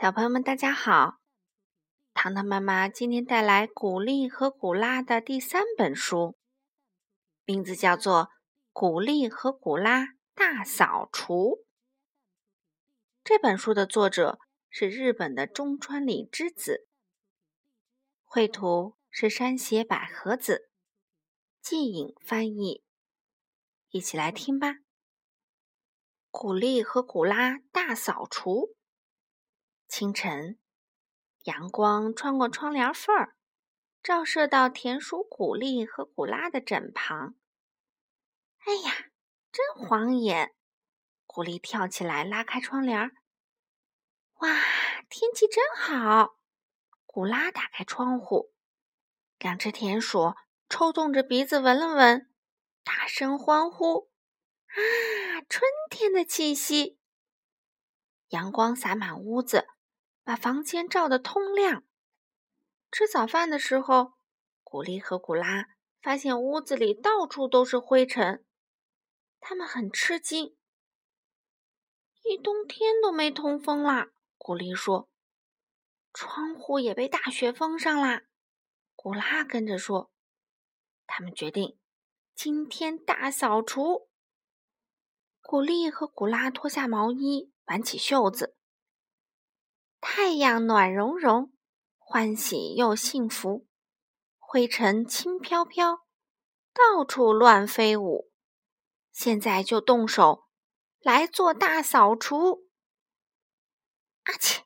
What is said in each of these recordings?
小朋友们，大家好！糖糖妈妈今天带来古丽和古拉的第三本书，名字叫做《古丽和古拉大扫除》。这本书的作者是日本的中川里之子，绘图是山胁百合子，季颖翻译。一起来听吧，《古丽和古拉大扫除》。清晨，阳光穿过窗帘缝儿，照射到田鼠古丽和古拉的枕旁。哎呀，真晃眼！古丽跳起来，拉开窗帘。哇，天气真好！古拉打开窗户，两只田鼠抽动着鼻子闻了闻，大声欢呼：“啊，春天的气息！”阳光洒满屋子。把房间照得通亮。吃早饭的时候，古丽和古拉发现屋子里到处都是灰尘，他们很吃惊。一冬天都没通风啦，古丽说。窗户也被大雪封上啦，古拉跟着说。他们决定今天大扫除。古丽和古拉脱下毛衣，挽起袖子。太阳暖融融，欢喜又幸福。灰尘轻飘飘，到处乱飞舞。现在就动手来做大扫除。阿切！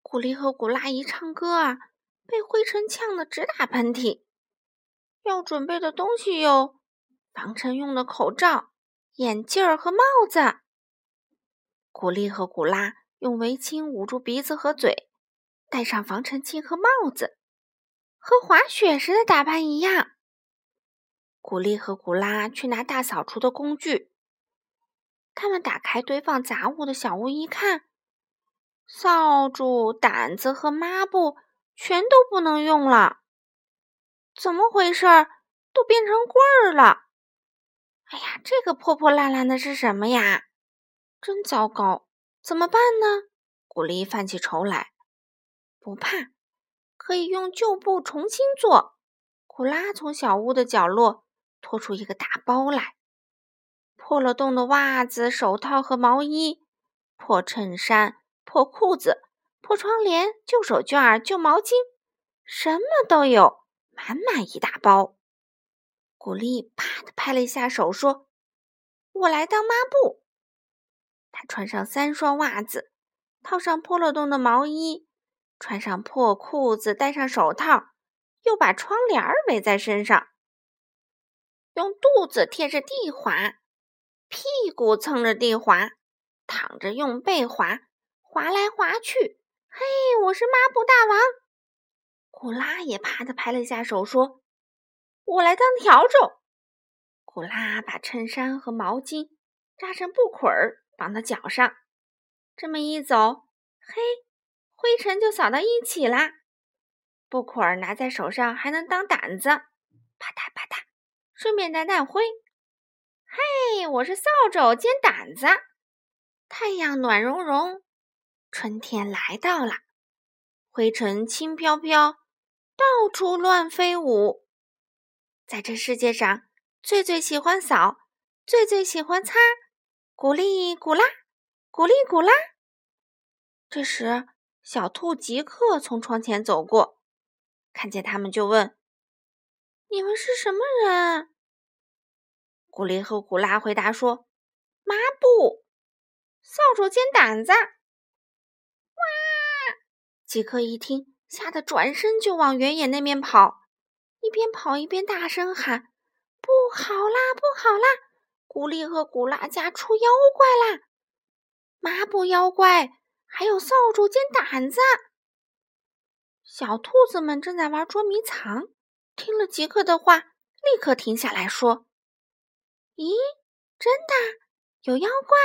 古丽和古拉一唱歌啊，被灰尘呛得直打喷嚏。要准备的东西有防尘用的口罩、眼镜儿和帽子。古丽和古拉。用围巾捂住鼻子和嘴，戴上防尘镜和帽子，和滑雪时的打扮一样。古丽和古拉去拿大扫除的工具。他们打开堆放杂物的小屋一看，扫帚、掸子和抹布全都不能用了。怎么回事？都变成棍儿了！哎呀，这个破破烂烂的是什么呀？真糟糕！怎么办呢？古丽犯起愁来。不怕，可以用旧布重新做。古拉从小屋的角落拖出一个大包来，破了洞的袜子、手套和毛衣，破衬衫、破裤子、破窗帘、旧手绢、旧毛巾，什么都有，满满一大包。古丽啪的拍了一下手，说：“我来当抹布。”他穿上三双袜子，套上破了洞的毛衣，穿上破裤子，戴上手套，又把窗帘围在身上，用肚子贴着地滑，屁股蹭着地滑，躺着用背滑，滑来滑去。嘿，我是抹布大王！古拉也啪的拍了一下手，说：“我来当笤帚。”古拉把衬衫和毛巾扎成布捆儿。绑到脚上，这么一走，嘿，灰尘就扫到一起啦。布捆儿拿在手上还能当掸子，啪嗒啪嗒，顺便掸掸灰。嘿，我是扫帚兼掸子。太阳暖融融，春天来到了，灰尘轻飘飘，到处乱飞舞。在这世界上，最最喜欢扫，最最喜欢擦。古丽古拉，古丽古拉。这时，小兔吉克从窗前走过，看见他们就问：“你们是什么人？”古丽和古拉回答说：“抹布、扫帚尖胆子。”哇！吉克一听，吓得转身就往原野那面跑，一边跑一边大声喊：“不好啦，不好啦！”古丽和古拉家出妖怪啦！抹布妖怪，还有扫帚尖胆子。小兔子们正在玩捉迷藏，听了杰克的话，立刻停下来说：“咦，真的有妖怪？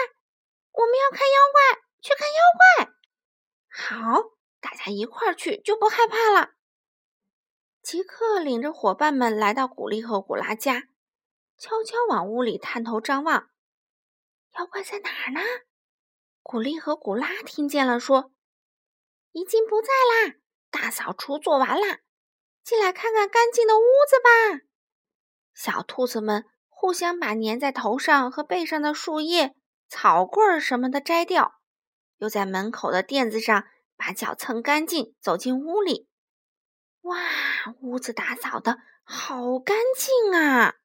我们要看妖怪，去看妖怪！好，大家一块儿去，就不害怕了。”杰克领着伙伴们来到古丽和古拉家。悄悄往屋里探头张望，妖怪在哪儿呢？古丽和古拉听见了，说：“已经不在啦，大扫除做完啦，进来看看干净的屋子吧。小兔子们互相把粘在头上和背上的树叶、草棍儿什么的摘掉，又在门口的垫子上把脚蹭干净，走进屋里。哇，屋子打扫的好干净啊！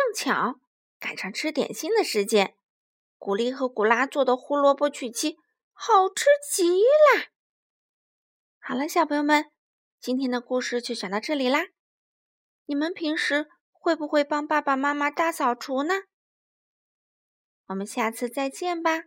正巧赶上吃点心的时间，古丽和古拉做的胡萝卜曲奇好吃极啦。好了，小朋友们，今天的故事就讲到这里啦。你们平时会不会帮爸爸妈妈大扫除呢？我们下次再见吧。